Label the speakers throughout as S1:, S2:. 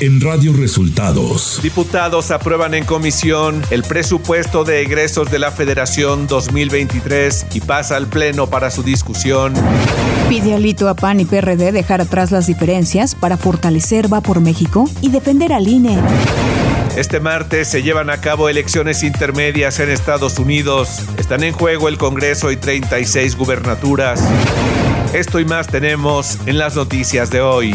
S1: en Radio Resultados.
S2: Diputados aprueban en comisión el presupuesto de egresos de la Federación 2023 y pasa al Pleno para su discusión.
S3: Pide Alito a PAN y PRD dejar atrás las diferencias para fortalecer Va por México y defender al INE.
S2: Este martes se llevan a cabo elecciones intermedias en Estados Unidos. Están en juego el Congreso y 36 gubernaturas. Esto y más tenemos en las noticias de hoy.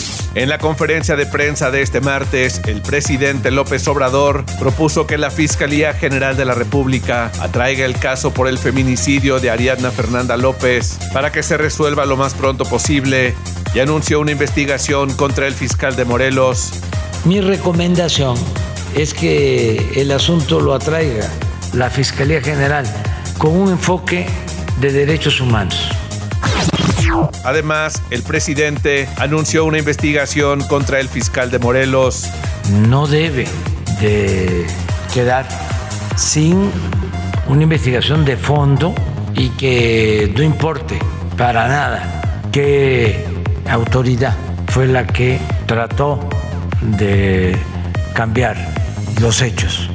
S2: En la conferencia de prensa de este martes, el presidente López Obrador propuso que la Fiscalía General de la República atraiga el caso por el feminicidio de Ariadna Fernanda López para que se resuelva lo más pronto posible y anunció una investigación contra el fiscal de Morelos
S4: mi recomendación es que el asunto lo atraiga la Fiscalía General con un enfoque de derechos humanos.
S2: Además, el presidente anunció una investigación contra el fiscal de Morelos.
S4: No debe de quedar sin una investigación de fondo y que no importe para nada qué autoridad fue la que trató de cambiar los hechos.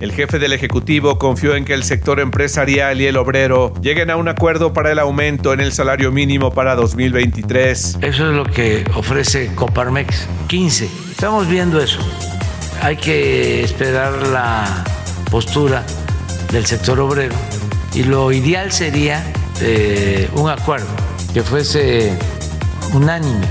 S2: El jefe del Ejecutivo confió en que el sector empresarial y el obrero lleguen a un acuerdo para el aumento en el salario mínimo para 2023.
S4: Eso es lo que ofrece Coparmex, 15. Estamos viendo eso. Hay que esperar la postura del sector obrero y lo ideal sería eh, un acuerdo que fuese unánime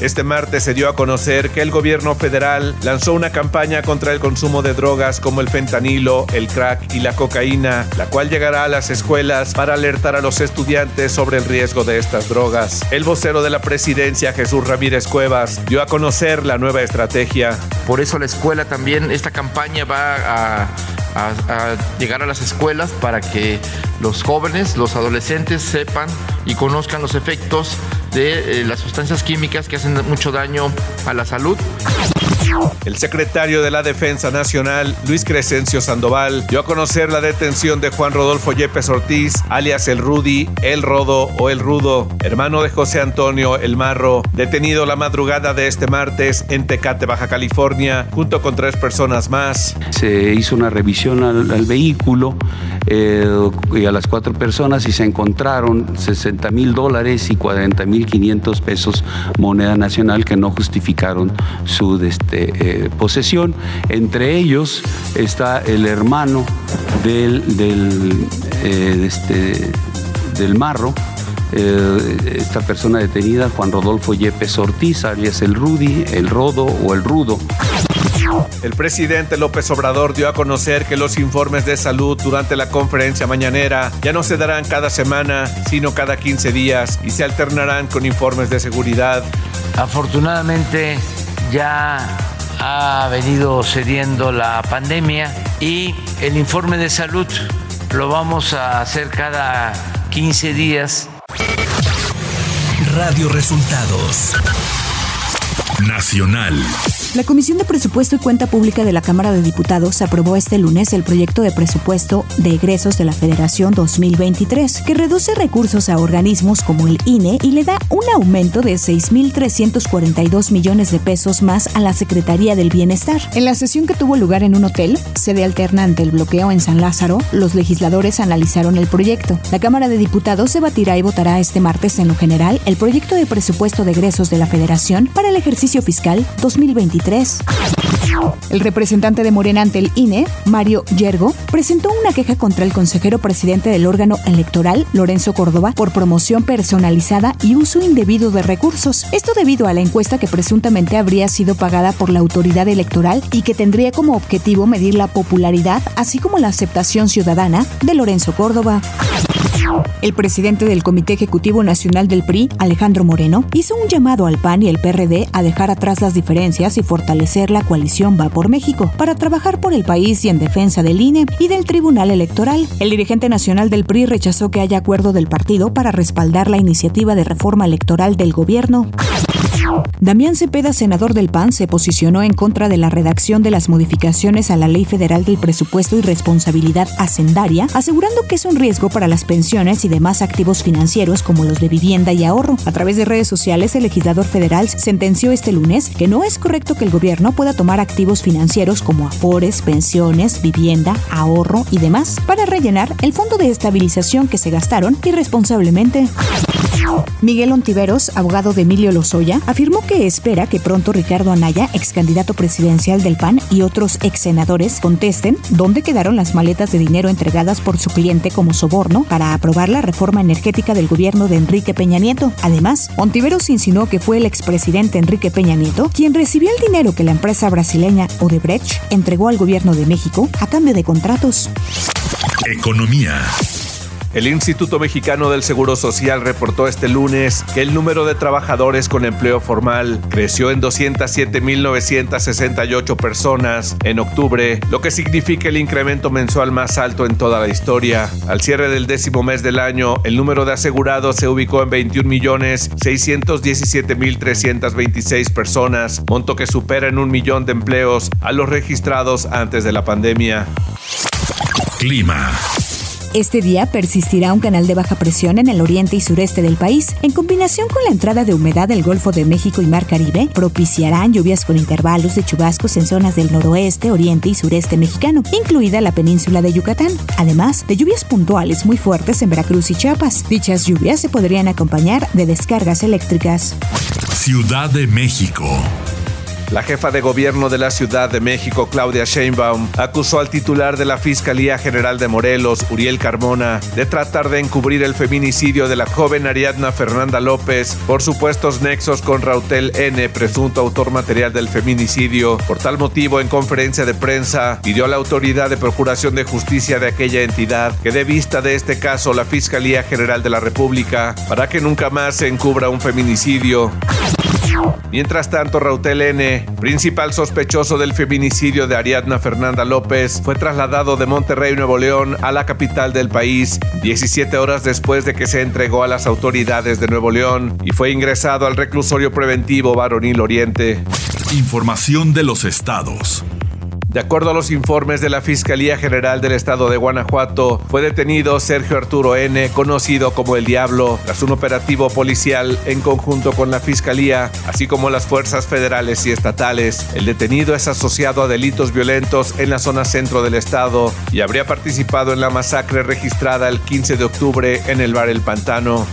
S2: este martes se dio a conocer que el gobierno federal lanzó una campaña contra el consumo de drogas como el fentanilo, el crack y la cocaína, la cual llegará a las escuelas para alertar a los estudiantes sobre el riesgo de estas drogas. El vocero de la presidencia, Jesús Ramírez Cuevas, dio a conocer la nueva estrategia.
S5: Por eso la escuela también, esta campaña va a a, llegar a las escuelas para que los jóvenes, los adolescentes sepan y conozcan los efectos de eh, las sustancias químicas que hacen mucho daño a la salud.
S2: El secretario de la Defensa Nacional, Luis Crescencio Sandoval, dio a conocer la detención de Juan Rodolfo Yepes Ortiz, alias el Rudy, el Rodo o el Rudo, hermano de José Antonio El Marro, detenido la madrugada de este martes en Tecate, Baja California, junto con tres personas más.
S6: Se hizo una revisión al, vehículo eh, y a las cuatro personas y se encontraron 60 mil dólares y 40 mil 500 pesos moneda nacional que no justificaron su este, eh, posesión. Entre ellos está el hermano del, del, eh, este, del marro, esta persona detenida, Juan Rodolfo Yepes Ortiz, alias el Rudy, el Rodo o el Rudo.
S2: El presidente López Obrador dio a conocer que los informes de salud durante la conferencia mañanera ya no se darán cada semana, sino cada 15 días y se alternarán con informes de seguridad.
S4: Afortunadamente ya ha venido cediendo la pandemia y el informe de salud lo vamos a hacer cada 15 días.
S1: Radio Resultados Nacional.
S3: La Comisión de Presupuesto y Cuenta Pública de la Cámara de Diputados aprobó este lunes el proyecto de presupuesto de egresos de la Federación 2023, que reduce recursos a organismos como el INE y le da un aumento de 6.342 millones de pesos más a la Secretaría del Bienestar. En la sesión que tuvo lugar en un hotel, sede alternante el bloqueo en San Lázaro, los legisladores analizaron el proyecto. La Cámara de Diputados debatirá y votará este martes en lo general el proyecto de presupuesto de egresos de la Federación para el ejercicio fiscal 2023 el representante de Morena ante el INE, Mario Yergo, presentó una queja contra el consejero presidente del órgano electoral, Lorenzo Córdoba, por promoción personalizada y uso indebido de recursos. Esto debido a la encuesta que presuntamente habría sido pagada por la autoridad electoral y que tendría como objetivo medir la popularidad, así como la aceptación ciudadana de Lorenzo Córdoba. El presidente del Comité Ejecutivo Nacional del PRI, Alejandro Moreno, hizo un llamado al PAN y el PRD a dejar atrás las diferencias y fortalecer la coalición Va por México para trabajar por el país y en defensa del INE y del Tribunal Electoral. El dirigente nacional del PRI rechazó que haya acuerdo del partido para respaldar la iniciativa de reforma electoral del gobierno. Damián Cepeda, senador del PAN, se posicionó en contra de la redacción de las modificaciones a la Ley Federal del Presupuesto y Responsabilidad Hacendaria, asegurando que es un riesgo para las pensiones y demás activos financieros como los de vivienda y ahorro. A través de redes sociales, el legislador federal sentenció este lunes que no es correcto que el gobierno pueda tomar activos financieros como afores, pensiones, vivienda, ahorro y demás para rellenar el fondo de estabilización que se gastaron irresponsablemente. Miguel Ontiveros, abogado de Emilio Lozoya, afirmó que espera que pronto Ricardo Anaya, ex candidato presidencial del PAN, y otros ex senadores contesten dónde quedaron las maletas de dinero entregadas por su cliente como soborno para aprobar la reforma energética del gobierno de Enrique Peña Nieto. Además, Ontiveros insinuó que fue el expresidente Enrique Peña Nieto quien recibió el dinero que la empresa brasileña Odebrecht entregó al gobierno de México a cambio de contratos.
S1: Economía.
S2: El Instituto Mexicano del Seguro Social reportó este lunes que el número de trabajadores con empleo formal creció en 207.968 personas en octubre, lo que significa el incremento mensual más alto en toda la historia. Al cierre del décimo mes del año, el número de asegurados se ubicó en 21.617.326 personas, monto que supera en un millón de empleos a los registrados antes de la pandemia.
S1: Clima.
S3: Este día persistirá un canal de baja presión en el oriente y sureste del país. En combinación con la entrada de humedad del Golfo de México y Mar Caribe, propiciarán lluvias con intervalos de chubascos en zonas del noroeste, oriente y sureste mexicano, incluida la península de Yucatán. Además de lluvias puntuales muy fuertes en Veracruz y Chiapas. Dichas lluvias se podrían acompañar de descargas eléctricas.
S1: Ciudad de México.
S2: La jefa de gobierno de la Ciudad de México, Claudia Sheinbaum, acusó al titular de la Fiscalía General de Morelos, Uriel Carmona, de tratar de encubrir el feminicidio de la joven Ariadna Fernanda López por supuestos nexos con Rautel N., presunto autor material del feminicidio. Por tal motivo, en conferencia de prensa, pidió a la autoridad de Procuración de Justicia de aquella entidad que dé vista de este caso la Fiscalía General de la República para que nunca más se encubra un feminicidio. Mientras tanto, Rautel N., principal sospechoso del feminicidio de Ariadna Fernanda López, fue trasladado de Monterrey, Nuevo León, a la capital del país 17 horas después de que se entregó a las autoridades de Nuevo León y fue ingresado al reclusorio preventivo Varonil Oriente.
S1: Información de los estados.
S2: De acuerdo a los informes de la Fiscalía General del Estado de Guanajuato, fue detenido Sergio Arturo N., conocido como El Diablo, tras un operativo policial en conjunto con la Fiscalía, así como las fuerzas federales y estatales. El detenido es asociado a delitos violentos en la zona centro del estado y habría participado en la masacre registrada el 15 de octubre en el bar El Pantano.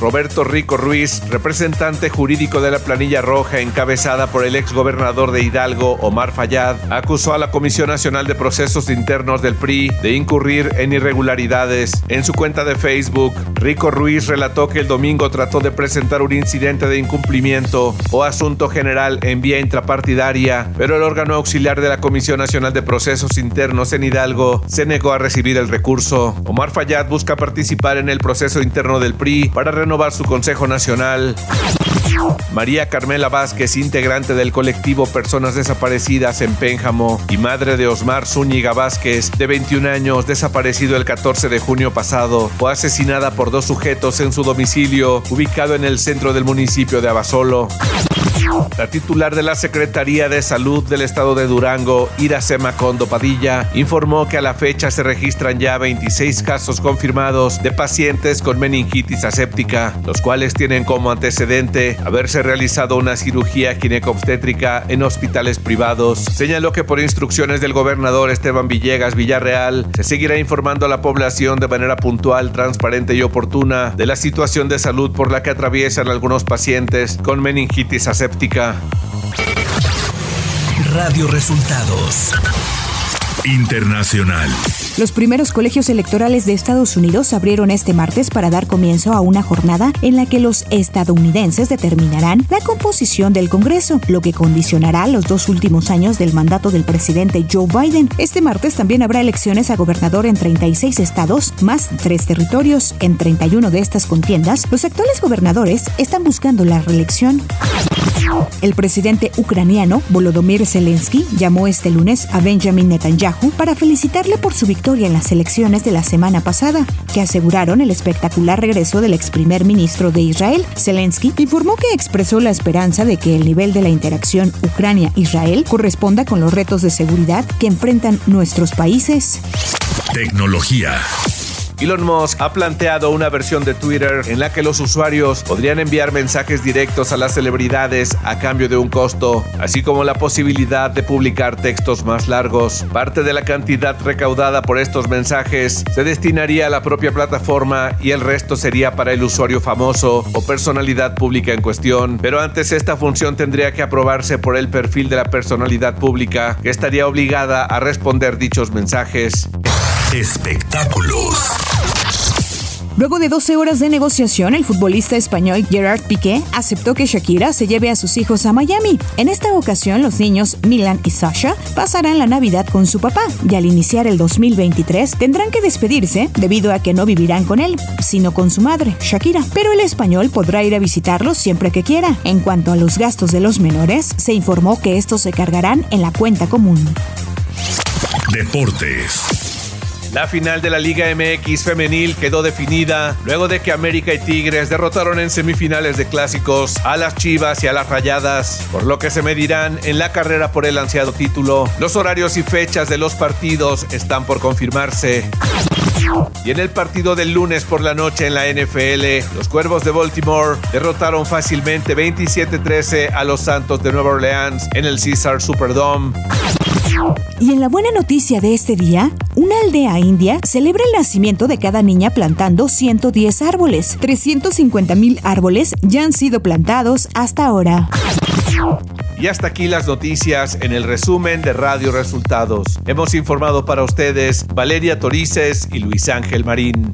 S2: Roberto Rico Ruiz, representante jurídico de la planilla roja encabezada por el ex gobernador de Hidalgo, Omar Fayad, acusó a la Comisión Nacional de Procesos Internos del PRI de incurrir en irregularidades. En su cuenta de Facebook, Rico Ruiz relató que el domingo trató de presentar un incidente de incumplimiento o asunto general en vía intrapartidaria, pero el órgano auxiliar de la Comisión Nacional de Procesos Internos en Hidalgo se negó a recibir el recurso. Omar Fayad busca participar en el proceso interno del PRI para su Consejo Nacional. María Carmela Vázquez, integrante del colectivo Personas Desaparecidas en Pénjamo y madre de Osmar Zúñiga Vázquez, de 21 años, desaparecido el 14 de junio pasado, fue asesinada por dos sujetos en su domicilio, ubicado en el centro del municipio de Abasolo. La titular de la Secretaría de Salud del Estado de Durango, Iracema Condo Padilla, informó que a la fecha se registran ya 26 casos confirmados de pacientes con meningitis aséptica, los cuales tienen como antecedente haberse realizado una cirugía ginecobstétrica en hospitales privados. Señaló que por instrucciones del gobernador Esteban Villegas Villarreal, se seguirá informando a la población de manera puntual, transparente y oportuna de la situación de salud por la que atraviesan algunos pacientes con meningitis aséptica.
S1: Radio Resultados Internacional.
S3: Los primeros colegios electorales de Estados Unidos abrieron este martes para dar comienzo a una jornada en la que los estadounidenses determinarán la composición del Congreso, lo que condicionará los dos últimos años del mandato del presidente Joe Biden. Este martes también habrá elecciones a gobernador en 36 estados, más tres territorios. En 31 de estas contiendas, los actuales gobernadores están buscando la reelección. El presidente ucraniano Volodymyr Zelensky llamó este lunes a Benjamin Netanyahu para felicitarle por su victoria en las elecciones de la semana pasada, que aseguraron el espectacular regreso del ex primer ministro de Israel. Zelensky informó que expresó la esperanza de que el nivel de la interacción Ucrania-Israel corresponda con los retos de seguridad que enfrentan nuestros países.
S1: Tecnología.
S2: Elon Musk ha planteado una versión de Twitter en la que los usuarios podrían enviar mensajes directos a las celebridades a cambio de un costo, así como la posibilidad de publicar textos más largos. Parte de la cantidad recaudada por estos mensajes se destinaría a la propia plataforma y el resto sería para el usuario famoso o personalidad pública en cuestión. Pero antes esta función tendría que aprobarse por el perfil de la personalidad pública que estaría obligada a responder dichos mensajes.
S1: Espectáculos.
S3: Luego de 12 horas de negociación, el futbolista español Gerard Piqué aceptó que Shakira se lleve a sus hijos a Miami. En esta ocasión, los niños Milan y Sasha pasarán la Navidad con su papá y al iniciar el 2023 tendrán que despedirse debido a que no vivirán con él, sino con su madre, Shakira. Pero el español podrá ir a visitarlos siempre que quiera. En cuanto a los gastos de los menores, se informó que estos se cargarán en la cuenta común.
S1: Deportes.
S2: La final de la Liga MX femenil quedó definida luego de que América y Tigres derrotaron en semifinales de clásicos a las Chivas y a las Rayadas, por lo que se medirán en la carrera por el ansiado título. Los horarios y fechas de los partidos están por confirmarse. Y en el partido del lunes por la noche en la NFL, los Cuervos de Baltimore derrotaron fácilmente 27-13 a los Santos de Nueva Orleans en el Caesar Superdome.
S3: Y en la buena noticia de este día, una aldea india celebra el nacimiento de cada niña plantando 110 árboles. 350 mil árboles ya han sido plantados hasta ahora.
S2: Y hasta aquí las noticias en el resumen de Radio Resultados. Hemos informado para ustedes Valeria Torices y Luis Ángel Marín.